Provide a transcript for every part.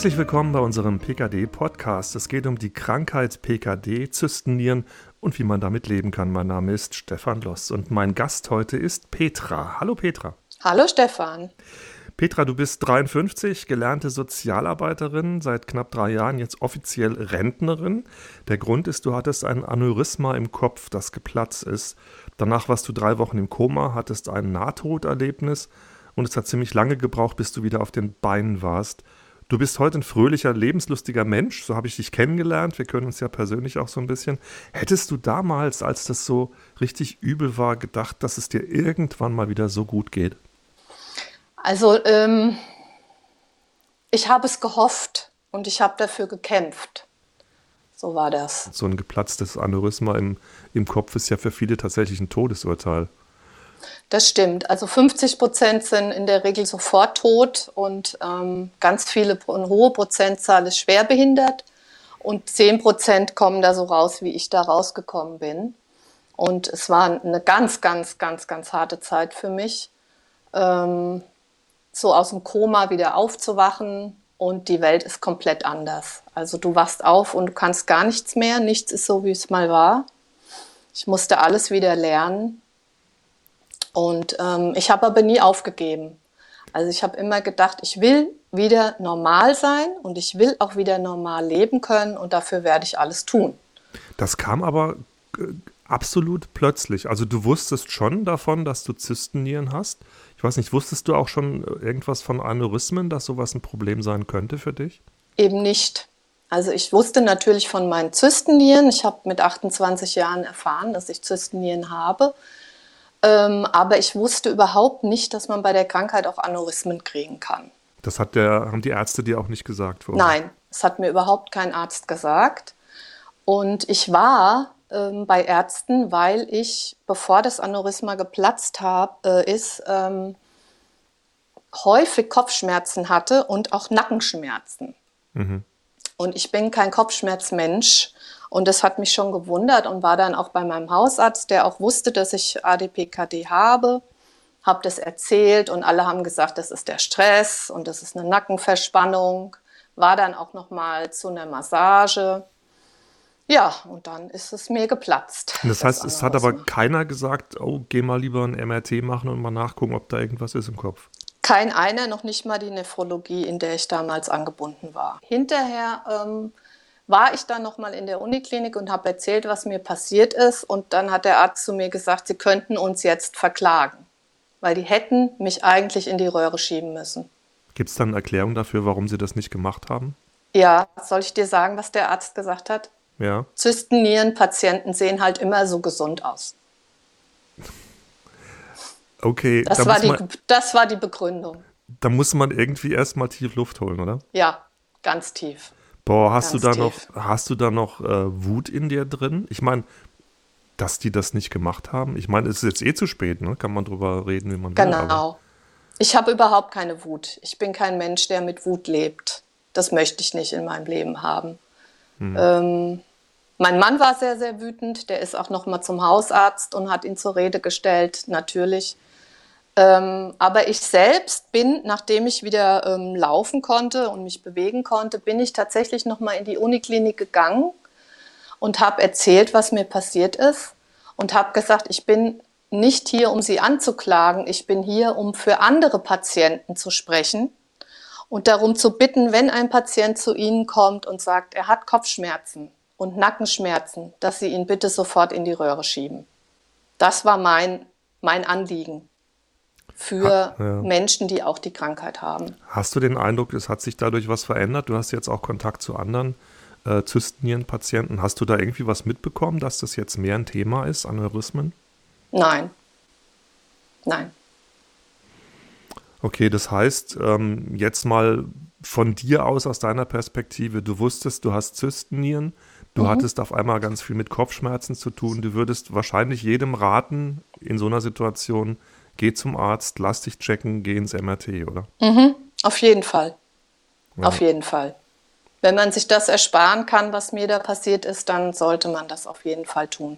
Herzlich willkommen bei unserem PKD-Podcast. Es geht um die Krankheit PKD, Zystennieren und wie man damit leben kann. Mein Name ist Stefan Loss und mein Gast heute ist Petra. Hallo Petra. Hallo Stefan. Petra, du bist 53, gelernte Sozialarbeiterin, seit knapp drei Jahren jetzt offiziell Rentnerin. Der Grund ist, du hattest ein Aneurysma im Kopf, das geplatzt ist. Danach warst du drei Wochen im Koma, hattest ein Nahtoderlebnis und es hat ziemlich lange gebraucht, bis du wieder auf den Beinen warst. Du bist heute ein fröhlicher, lebenslustiger Mensch, so habe ich dich kennengelernt. Wir können uns ja persönlich auch so ein bisschen. Hättest du damals, als das so richtig übel war, gedacht, dass es dir irgendwann mal wieder so gut geht? Also, ähm, ich habe es gehofft und ich habe dafür gekämpft. So war das. So ein geplatztes Aneurysma im, im Kopf ist ja für viele tatsächlich ein Todesurteil. Das stimmt. Also 50 Prozent sind in der Regel sofort tot und ähm, ganz viele, eine hohe Prozentzahl ist schwerbehindert und 10 Prozent kommen da so raus, wie ich da rausgekommen bin. Und es war eine ganz, ganz, ganz, ganz harte Zeit für mich, ähm, so aus dem Koma wieder aufzuwachen und die Welt ist komplett anders. Also du wachst auf und du kannst gar nichts mehr, nichts ist so, wie es mal war. Ich musste alles wieder lernen und ähm, ich habe aber nie aufgegeben. Also ich habe immer gedacht, ich will wieder normal sein und ich will auch wieder normal leben können und dafür werde ich alles tun. Das kam aber äh, absolut plötzlich. Also du wusstest schon davon, dass du Zystennieren hast. Ich weiß nicht, wusstest du auch schon äh, irgendwas von Aneurysmen, dass sowas ein Problem sein könnte für dich? Eben nicht. Also ich wusste natürlich von meinen Zystennieren. Ich habe mit 28 Jahren erfahren, dass ich Zystennieren habe. Ähm, aber ich wusste überhaupt nicht, dass man bei der Krankheit auch Aneurysmen kriegen kann. Das hat der, haben die Ärzte dir auch nicht gesagt? Vorher. Nein, das hat mir überhaupt kein Arzt gesagt. Und ich war ähm, bei Ärzten, weil ich, bevor das Aneurysma geplatzt hab, äh, ist, ähm, häufig Kopfschmerzen hatte und auch Nackenschmerzen. Mhm. Und ich bin kein Kopfschmerzmensch und das hat mich schon gewundert und war dann auch bei meinem Hausarzt, der auch wusste, dass ich ADPKD habe, habe das erzählt und alle haben gesagt, das ist der Stress und das ist eine Nackenverspannung. War dann auch noch mal zu einer Massage. Ja, und dann ist es mir geplatzt. Das heißt, das es hat aber keiner gesagt, oh, geh mal lieber ein MRT machen und mal nachgucken, ob da irgendwas ist im Kopf. Kein einer, noch nicht mal die Nephrologie, in der ich damals angebunden war. Hinterher ähm, war ich dann nochmal in der Uniklinik und habe erzählt, was mir passiert ist. Und dann hat der Arzt zu mir gesagt, sie könnten uns jetzt verklagen, weil die hätten mich eigentlich in die Röhre schieben müssen. Gibt es dann eine Erklärung dafür, warum sie das nicht gemacht haben? Ja, soll ich dir sagen, was der Arzt gesagt hat? Ja. Zystennierenpatienten sehen halt immer so gesund aus. Okay. Das, da war, die, man, das war die Begründung. Da muss man irgendwie erstmal tief Luft holen, oder? Ja, ganz tief. Boah, hast Ganz du da tief. noch, hast du da noch äh, Wut in dir drin? Ich meine, dass die das nicht gemacht haben. Ich meine, es ist jetzt eh zu spät, ne? Kann man drüber reden, wie man genau. will. Genau. Ich habe überhaupt keine Wut. Ich bin kein Mensch, der mit Wut lebt. Das möchte ich nicht in meinem Leben haben. Hm. Ähm, mein Mann war sehr, sehr wütend. Der ist auch noch mal zum Hausarzt und hat ihn zur Rede gestellt, natürlich. Ähm, aber ich selbst bin, nachdem ich wieder ähm, laufen konnte und mich bewegen konnte, bin ich tatsächlich nochmal in die Uniklinik gegangen und habe erzählt, was mir passiert ist und habe gesagt, ich bin nicht hier, um sie anzuklagen, ich bin hier, um für andere Patienten zu sprechen und darum zu bitten, wenn ein Patient zu Ihnen kommt und sagt, er hat Kopfschmerzen und Nackenschmerzen, dass Sie ihn bitte sofort in die Röhre schieben. Das war mein, mein Anliegen für ha, ja. Menschen, die auch die Krankheit haben. Hast du den Eindruck, es hat sich dadurch was verändert? Du hast jetzt auch Kontakt zu anderen äh, Zystennierenpatienten. Hast du da irgendwie was mitbekommen, dass das jetzt mehr ein Thema ist, Aneurysmen? Nein. Nein. Okay, das heißt, ähm, jetzt mal von dir aus, aus deiner Perspektive, du wusstest, du hast Zystennieren, Du mhm. hattest auf einmal ganz viel mit Kopfschmerzen zu tun. Du würdest wahrscheinlich jedem raten, in so einer Situation, geh zum Arzt, lass dich checken, geh ins MRT, oder? Mhm. Auf jeden Fall. Ja. Auf jeden Fall. Wenn man sich das ersparen kann, was mir da passiert ist, dann sollte man das auf jeden Fall tun.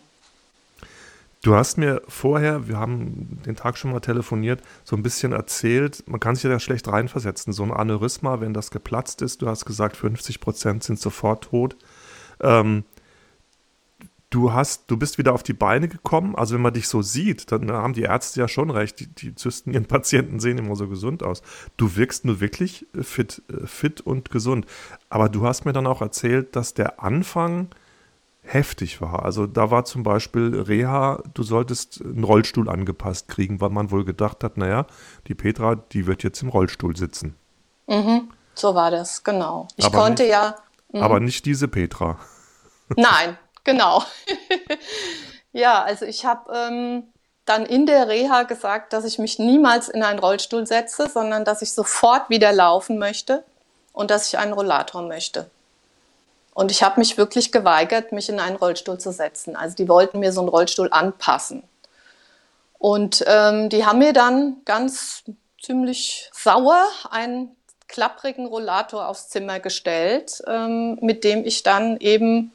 Du hast mir vorher, wir haben den Tag schon mal telefoniert, so ein bisschen erzählt, man kann sich ja da schlecht reinversetzen. So ein Aneurysma, wenn das geplatzt ist, du hast gesagt, 50 Prozent sind sofort tot. Ähm, du hast, du bist wieder auf die Beine gekommen. Also wenn man dich so sieht, dann haben die Ärzte ja schon recht. Die, die zysten ihren Patienten sehen immer so gesund aus. Du wirkst nur wirklich fit, fit und gesund. Aber du hast mir dann auch erzählt, dass der Anfang heftig war. Also da war zum Beispiel Reha, du solltest einen Rollstuhl angepasst kriegen, weil man wohl gedacht hat, naja, die Petra, die wird jetzt im Rollstuhl sitzen. Mhm, so war das, genau. Ich aber konnte nicht, ja. Mh. Aber nicht diese Petra. Nein, genau. ja, also ich habe ähm, dann in der Reha gesagt, dass ich mich niemals in einen Rollstuhl setze, sondern dass ich sofort wieder laufen möchte und dass ich einen Rollator möchte. Und ich habe mich wirklich geweigert, mich in einen Rollstuhl zu setzen. Also die wollten mir so einen Rollstuhl anpassen. Und ähm, die haben mir dann ganz ziemlich sauer einen klapprigen Rollator aufs Zimmer gestellt, ähm, mit dem ich dann eben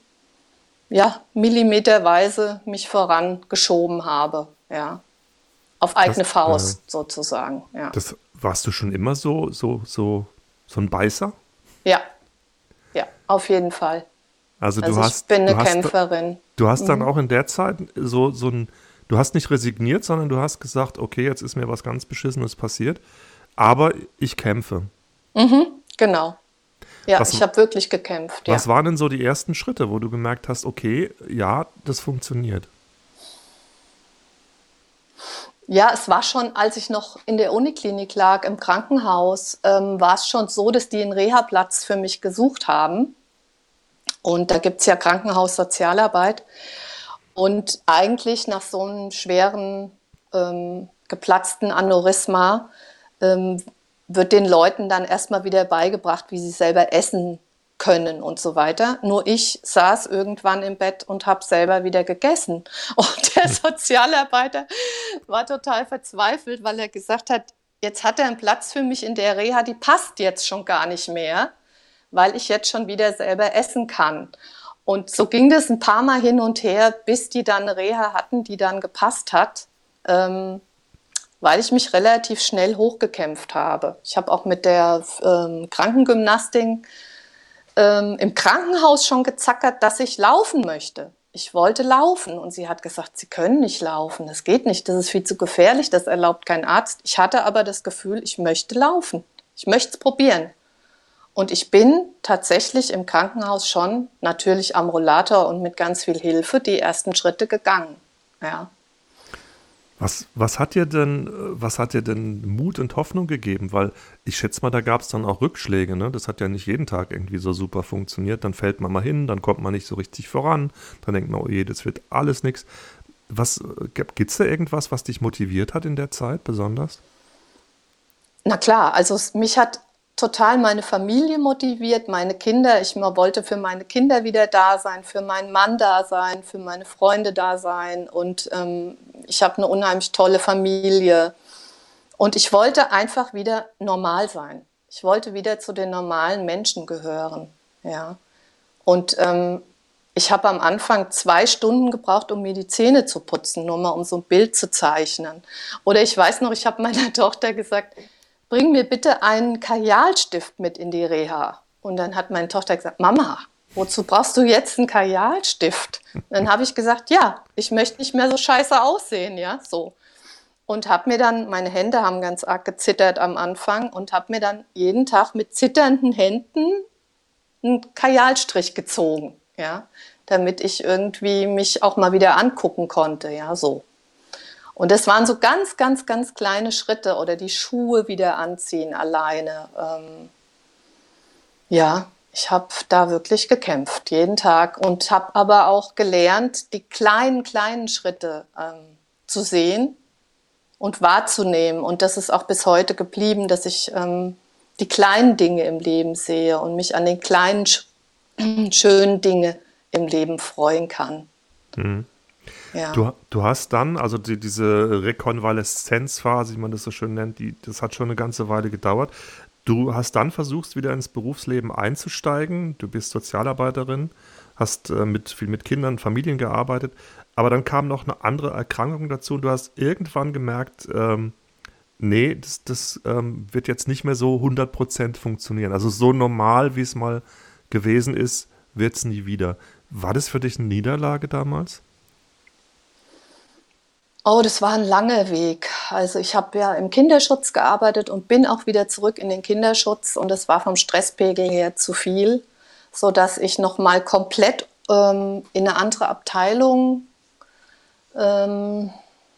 ja, millimeterweise mich vorangeschoben habe. Ja. Auf eigene das, Faust äh, sozusagen. Ja. Das warst du schon immer so, so, so, so ein Beißer? Ja, ja, auf jeden Fall. Also, also du hast, ich bin eine du hast, Kämpferin. Du hast dann mhm. auch in der Zeit so, so ein, du hast nicht resigniert, sondern du hast gesagt, okay, jetzt ist mir was ganz Beschissenes passiert, aber ich kämpfe. Mhm, genau. Ja, was, ich habe wirklich gekämpft. Was ja. waren denn so die ersten Schritte, wo du gemerkt hast, okay, ja, das funktioniert? Ja, es war schon, als ich noch in der Uniklinik lag, im Krankenhaus, ähm, war es schon so, dass die einen Reha-Platz für mich gesucht haben. Und da gibt es ja Krankenhaussozialarbeit. Und eigentlich nach so einem schweren, ähm, geplatzten Aneurysma ähm, wird den Leuten dann erstmal wieder beigebracht, wie sie selber essen können und so weiter. Nur ich saß irgendwann im Bett und habe selber wieder gegessen. Und der Sozialarbeiter war total verzweifelt, weil er gesagt hat, jetzt hat er einen Platz für mich in der Reha, die passt jetzt schon gar nicht mehr, weil ich jetzt schon wieder selber essen kann. Und so ging das ein paar Mal hin und her, bis die dann eine Reha hatten, die dann gepasst hat, ähm, weil ich mich relativ schnell hochgekämpft habe. Ich habe auch mit der ähm, Krankengymnastik ähm, im Krankenhaus schon gezackert, dass ich laufen möchte. Ich wollte laufen und sie hat gesagt, Sie können nicht laufen, das geht nicht, das ist viel zu gefährlich, das erlaubt kein Arzt. Ich hatte aber das Gefühl, ich möchte laufen, ich möchte es probieren. Und ich bin tatsächlich im Krankenhaus schon natürlich am Rollator und mit ganz viel Hilfe die ersten Schritte gegangen. Ja. Was, was, hat dir denn, was hat dir denn Mut und Hoffnung gegeben? Weil ich schätze mal, da gab es dann auch Rückschläge. Ne? Das hat ja nicht jeden Tag irgendwie so super funktioniert. Dann fällt man mal hin, dann kommt man nicht so richtig voran. Dann denkt man, oh je, das wird alles nichts. Was gibt es da irgendwas, was dich motiviert hat in der Zeit besonders? Na klar, also mich hat total meine Familie motiviert, meine Kinder. Ich wollte für meine Kinder wieder da sein, für meinen Mann da sein, für meine Freunde da sein. Und ähm, ich habe eine unheimlich tolle Familie. Und ich wollte einfach wieder normal sein. Ich wollte wieder zu den normalen Menschen gehören. Ja. Und ähm, ich habe am Anfang zwei Stunden gebraucht, um mir die Zähne zu putzen, nur mal um so ein Bild zu zeichnen. Oder ich weiß noch, ich habe meiner Tochter gesagt, bring mir bitte einen Kajalstift mit in die Reha. Und dann hat meine Tochter gesagt, Mama, wozu brauchst du jetzt einen Kajalstift? dann habe ich gesagt, ja, ich möchte nicht mehr so scheiße aussehen, ja, so. Und habe mir dann, meine Hände haben ganz arg gezittert am Anfang und habe mir dann jeden Tag mit zitternden Händen einen Kajalstrich gezogen, ja, damit ich irgendwie mich auch mal wieder angucken konnte, ja, so. Und das waren so ganz, ganz, ganz kleine Schritte oder die Schuhe wieder anziehen alleine. Ähm, ja, ich habe da wirklich gekämpft, jeden Tag und habe aber auch gelernt, die kleinen, kleinen Schritte ähm, zu sehen und wahrzunehmen. Und das ist auch bis heute geblieben, dass ich ähm, die kleinen Dinge im Leben sehe und mich an den kleinen, schönen Dinge im Leben freuen kann. Mhm. Ja. Du, du hast dann, also die, diese Rekonvaleszenzphase, wie man das so schön nennt, die, das hat schon eine ganze Weile gedauert. Du hast dann versucht, wieder ins Berufsleben einzusteigen. Du bist Sozialarbeiterin, hast äh, mit, viel mit Kindern, Familien gearbeitet. Aber dann kam noch eine andere Erkrankung dazu und du hast irgendwann gemerkt, ähm, nee, das, das ähm, wird jetzt nicht mehr so 100% funktionieren. Also so normal, wie es mal gewesen ist, wird es nie wieder. War das für dich eine Niederlage damals? Oh, das war ein langer Weg. Also ich habe ja im Kinderschutz gearbeitet und bin auch wieder zurück in den Kinderschutz und es war vom Stresspegel her zu viel, sodass ich nochmal komplett ähm, in eine andere Abteilung ähm,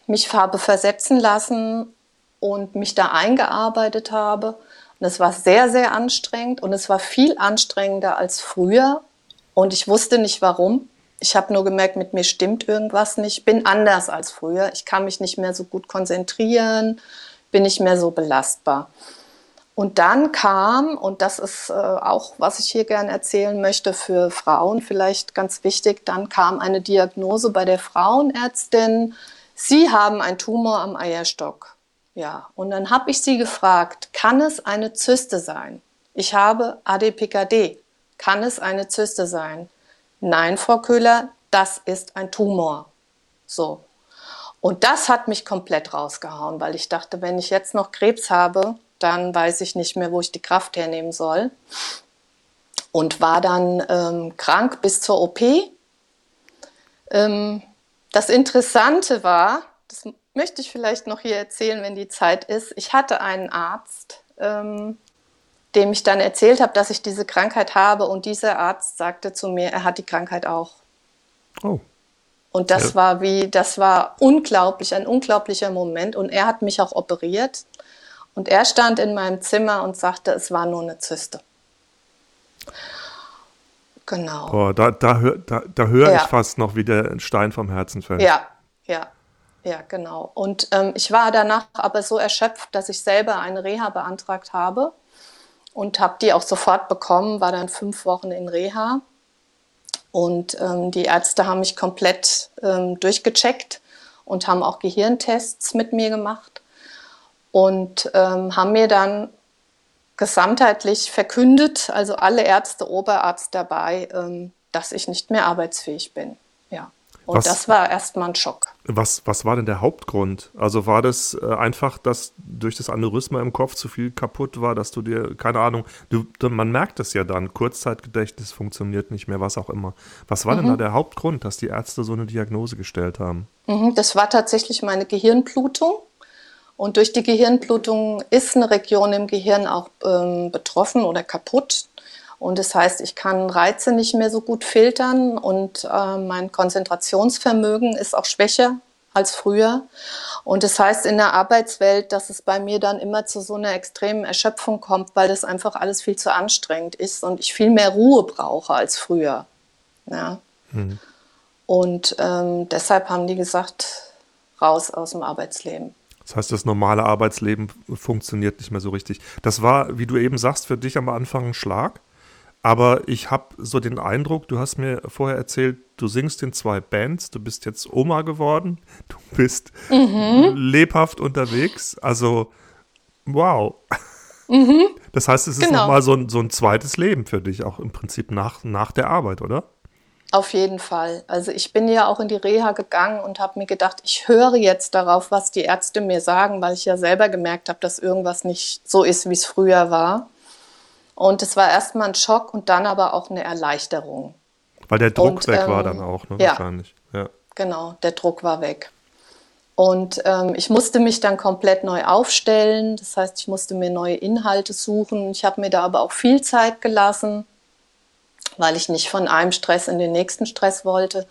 mich habe versetzen lassen und mich da eingearbeitet habe. Und es war sehr, sehr anstrengend und es war viel anstrengender als früher und ich wusste nicht warum. Ich habe nur gemerkt, mit mir stimmt irgendwas nicht. Ich bin anders als früher. Ich kann mich nicht mehr so gut konzentrieren, bin nicht mehr so belastbar. Und dann kam, und das ist äh, auch, was ich hier gerne erzählen möchte, für Frauen vielleicht ganz wichtig, dann kam eine Diagnose bei der Frauenärztin, Sie haben einen Tumor am Eierstock. Ja, und dann habe ich sie gefragt, kann es eine Zyste sein? Ich habe ADPKD. Kann es eine Zyste sein? Nein, Frau Köhler, das ist ein Tumor. So. Und das hat mich komplett rausgehauen, weil ich dachte, wenn ich jetzt noch Krebs habe, dann weiß ich nicht mehr, wo ich die Kraft hernehmen soll. Und war dann ähm, krank bis zur OP. Ähm, das Interessante war, das möchte ich vielleicht noch hier erzählen, wenn die Zeit ist. Ich hatte einen Arzt, ähm, dem ich dann erzählt habe, dass ich diese Krankheit habe. Und dieser Arzt sagte zu mir, er hat die Krankheit auch. Oh. Und das ja. war wie, das war unglaublich, ein unglaublicher Moment. Und er hat mich auch operiert. Und er stand in meinem Zimmer und sagte, es war nur eine Zyste. Genau. Boah, da, da, hör, da, da höre ja. ich fast noch, wie der Stein vom Herzen fällt. Ja, ja, ja, genau. Und ähm, ich war danach aber so erschöpft, dass ich selber eine Reha beantragt habe und habe die auch sofort bekommen, war dann fünf Wochen in Reha. Und ähm, die Ärzte haben mich komplett ähm, durchgecheckt und haben auch Gehirntests mit mir gemacht und ähm, haben mir dann gesamtheitlich verkündet, also alle Ärzte, Oberarzt dabei, ähm, dass ich nicht mehr arbeitsfähig bin. Ja. Und was, das war erstmal ein Schock. Was, was war denn der Hauptgrund? Also war das äh, einfach, dass durch das Aneurysma im Kopf zu viel kaputt war, dass du dir, keine Ahnung, du, man merkt es ja dann, Kurzzeitgedächtnis funktioniert nicht mehr, was auch immer. Was war mhm. denn da der Hauptgrund, dass die Ärzte so eine Diagnose gestellt haben? Mhm, das war tatsächlich meine Gehirnblutung. Und durch die Gehirnblutung ist eine Region im Gehirn auch ähm, betroffen oder kaputt. Und das heißt, ich kann Reize nicht mehr so gut filtern und äh, mein Konzentrationsvermögen ist auch schwächer als früher. Und das heißt in der Arbeitswelt, dass es bei mir dann immer zu so einer extremen Erschöpfung kommt, weil das einfach alles viel zu anstrengend ist und ich viel mehr Ruhe brauche als früher. Ja. Mhm. Und ähm, deshalb haben die gesagt, raus aus dem Arbeitsleben. Das heißt, das normale Arbeitsleben funktioniert nicht mehr so richtig. Das war, wie du eben sagst, für dich am Anfang ein Schlag. Aber ich habe so den Eindruck, du hast mir vorher erzählt, du singst in zwei Bands, du bist jetzt Oma geworden, du bist mhm. lebhaft unterwegs. Also, wow. Mhm. Das heißt, es ist genau. nochmal so ein, so ein zweites Leben für dich, auch im Prinzip nach, nach der Arbeit, oder? Auf jeden Fall. Also ich bin ja auch in die Reha gegangen und habe mir gedacht, ich höre jetzt darauf, was die Ärzte mir sagen, weil ich ja selber gemerkt habe, dass irgendwas nicht so ist, wie es früher war. Und es war erstmal ein Schock und dann aber auch eine Erleichterung. Weil der Druck und, weg ähm, war dann auch, ne? Ja, wahrscheinlich. Ja. Genau, der Druck war weg. Und ähm, ich musste mich dann komplett neu aufstellen. Das heißt, ich musste mir neue Inhalte suchen. Ich habe mir da aber auch viel Zeit gelassen, weil ich nicht von einem Stress in den nächsten Stress wollte.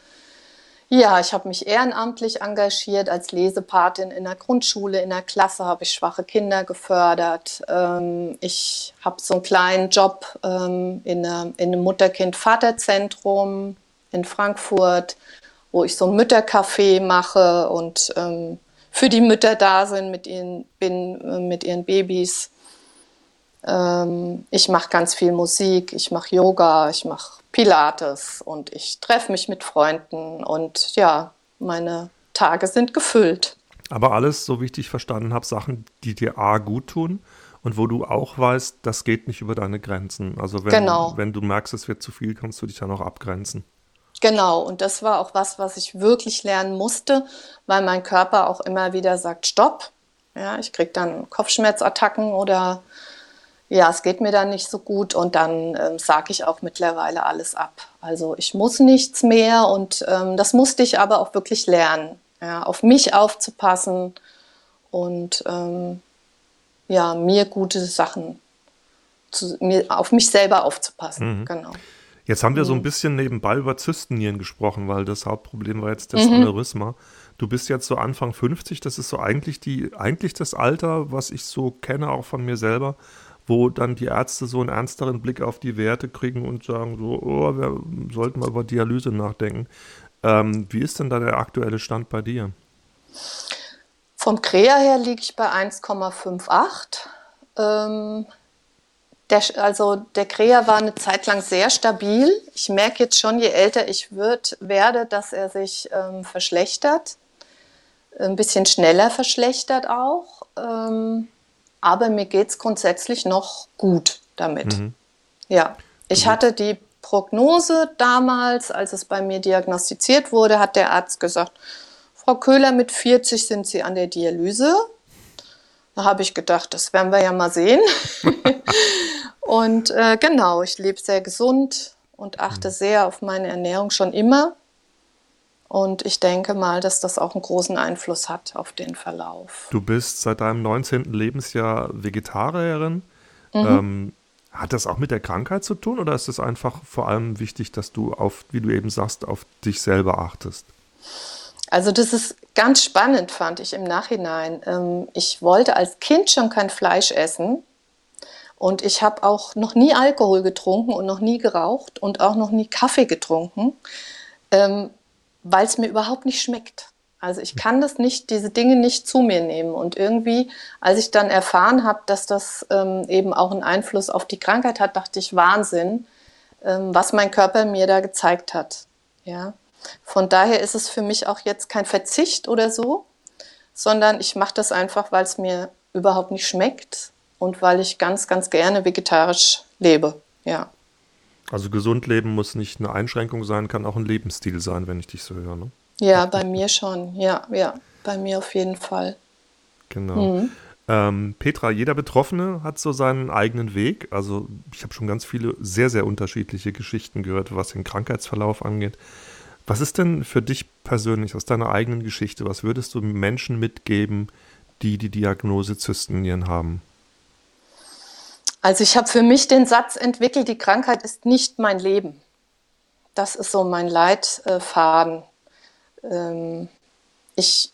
Ja, ich habe mich ehrenamtlich engagiert als Lesepatin in der Grundschule. In der Klasse habe ich schwache Kinder gefördert. Ähm, ich habe so einen kleinen Job ähm, in, einem Mutter-Kind-Vater-Zentrum in Frankfurt, wo ich so ein Müttercafé mache und ähm, für die Mütter da sind mit ihren, bin, äh, mit ihren Babys. Ähm, ich mache ganz viel Musik, ich mache Yoga, ich mache Pilates und ich treffe mich mit Freunden und ja, meine Tage sind gefüllt. Aber alles, so wie ich dich verstanden habe, Sachen, die dir A gut tun und wo du auch weißt, das geht nicht über deine Grenzen. Also wenn, genau. wenn du merkst, es wird zu viel, kannst du dich dann auch abgrenzen. Genau, und das war auch was, was ich wirklich lernen musste, weil mein Körper auch immer wieder sagt, stopp. Ja, ich kriege dann Kopfschmerzattacken oder ja, es geht mir dann nicht so gut und dann ähm, sage ich auch mittlerweile alles ab. Also ich muss nichts mehr und ähm, das musste ich aber auch wirklich lernen, ja, auf mich aufzupassen und ähm, ja, mir gute Sachen, zu, mir, auf mich selber aufzupassen. Mhm. Genau. Jetzt haben wir so ein mhm. bisschen nebenbei über Zystennieren gesprochen, weil das Hauptproblem war jetzt das mhm. Aneurysma. Du bist jetzt so Anfang 50, das ist so eigentlich, die, eigentlich das Alter, was ich so kenne, auch von mir selber, wo dann die Ärzte so einen ernsteren Blick auf die Werte kriegen und sagen so, oh, wir sollten mal über Dialyse nachdenken. Ähm, wie ist denn da der aktuelle Stand bei dir? Vom Krea her liege ich bei 1,58. Ähm, der, also der Krea war eine Zeit lang sehr stabil. Ich merke jetzt schon, je älter ich wird, werde, dass er sich ähm, verschlechtert. Ein bisschen schneller verschlechtert auch. Ähm, aber mir geht es grundsätzlich noch gut damit. Mhm. Ja, ich mhm. hatte die Prognose damals, als es bei mir diagnostiziert wurde, hat der Arzt gesagt, Frau Köhler, mit 40 sind Sie an der Dialyse. Da habe ich gedacht, das werden wir ja mal sehen. und äh, genau, ich lebe sehr gesund und achte mhm. sehr auf meine Ernährung schon immer. Und ich denke mal, dass das auch einen großen Einfluss hat auf den Verlauf. Du bist seit deinem 19. Lebensjahr Vegetarierin. Mhm. Ähm, hat das auch mit der Krankheit zu tun oder ist es einfach vor allem wichtig, dass du auf, wie du eben sagst, auf dich selber achtest? Also das ist ganz spannend, fand ich im Nachhinein. Ähm, ich wollte als Kind schon kein Fleisch essen und ich habe auch noch nie Alkohol getrunken und noch nie geraucht und auch noch nie Kaffee getrunken, ähm, weil es mir überhaupt nicht schmeckt. Also ich kann das nicht, diese Dinge nicht zu mir nehmen. Und irgendwie, als ich dann erfahren habe, dass das ähm, eben auch einen Einfluss auf die Krankheit hat, dachte ich, Wahnsinn, was mein Körper mir da gezeigt hat. Ja. Von daher ist es für mich auch jetzt kein Verzicht oder so, sondern ich mache das einfach, weil es mir überhaupt nicht schmeckt und weil ich ganz, ganz gerne vegetarisch lebe. Ja. Also gesund leben muss nicht eine Einschränkung sein, kann auch ein Lebensstil sein, wenn ich dich so höre. Ne? Ja, bei mir schon. Ja, ja, bei mir auf jeden Fall. Genau. Mhm. Ähm, Petra, jeder Betroffene hat so seinen eigenen Weg. Also ich habe schon ganz viele sehr, sehr unterschiedliche Geschichten gehört, was den Krankheitsverlauf angeht. Was ist denn für dich persönlich aus deiner eigenen Geschichte, was würdest du Menschen mitgeben, die die Diagnose Zystenien haben? Also ich habe für mich den Satz entwickelt, die Krankheit ist nicht mein Leben. Das ist so mein Leitfaden. Ähm, ich,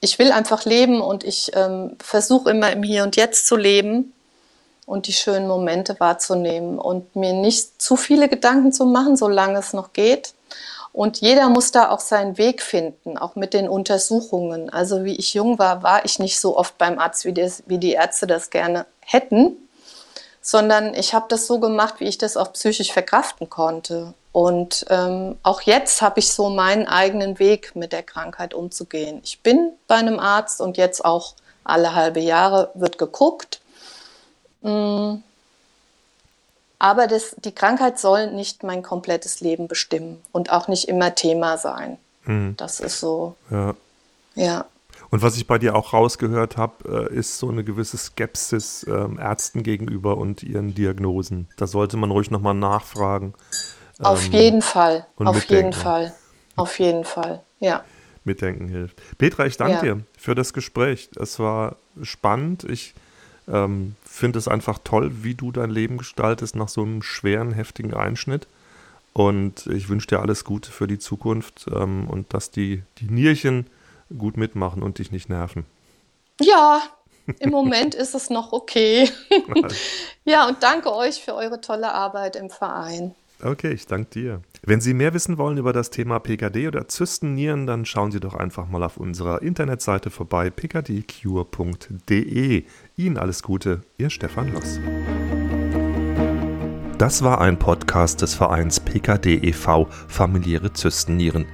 ich will einfach leben und ich ähm, versuche immer im Hier und Jetzt zu leben und die schönen Momente wahrzunehmen und mir nicht zu viele Gedanken zu machen, solange es noch geht und jeder muss da auch seinen Weg finden, auch mit den Untersuchungen. Also wie ich jung war, war ich nicht so oft beim Arzt, wie, das, wie die Ärzte das gerne hätten, sondern ich habe das so gemacht, wie ich das auch psychisch verkraften konnte. Und ähm, auch jetzt habe ich so meinen eigenen Weg, mit der Krankheit umzugehen. Ich bin bei einem Arzt und jetzt auch alle halbe Jahre wird geguckt. Hm aber das, die Krankheit soll nicht mein komplettes Leben bestimmen und auch nicht immer Thema sein. Mhm. Das ist so. Ja. ja. Und was ich bei dir auch rausgehört habe, äh, ist so eine gewisse Skepsis ähm, Ärzten gegenüber und ihren Diagnosen. Da sollte man ruhig nochmal nachfragen. Auf ähm, jeden Fall. Auf mitdenken. jeden Fall. Auf jeden Fall. Ja. Mitdenken hilft. Petra, ich danke ja. dir für das Gespräch. Es war spannend. Ich ähm, finde es einfach toll, wie du dein Leben gestaltest nach so einem schweren, heftigen Einschnitt. Und ich wünsche dir alles Gute für die Zukunft ähm, und dass die, die Nierchen gut mitmachen und dich nicht nerven. Ja, im Moment ist es noch okay. ja, und danke euch für eure tolle Arbeit im Verein. Okay, ich danke dir. Wenn Sie mehr wissen wollen über das Thema PKD oder Zystennieren, dann schauen Sie doch einfach mal auf unserer Internetseite vorbei, pkdcure.de. Ihnen alles Gute, Ihr Stefan Loss. Das war ein Podcast des Vereins PKD e.V. Familiäre Zystennieren.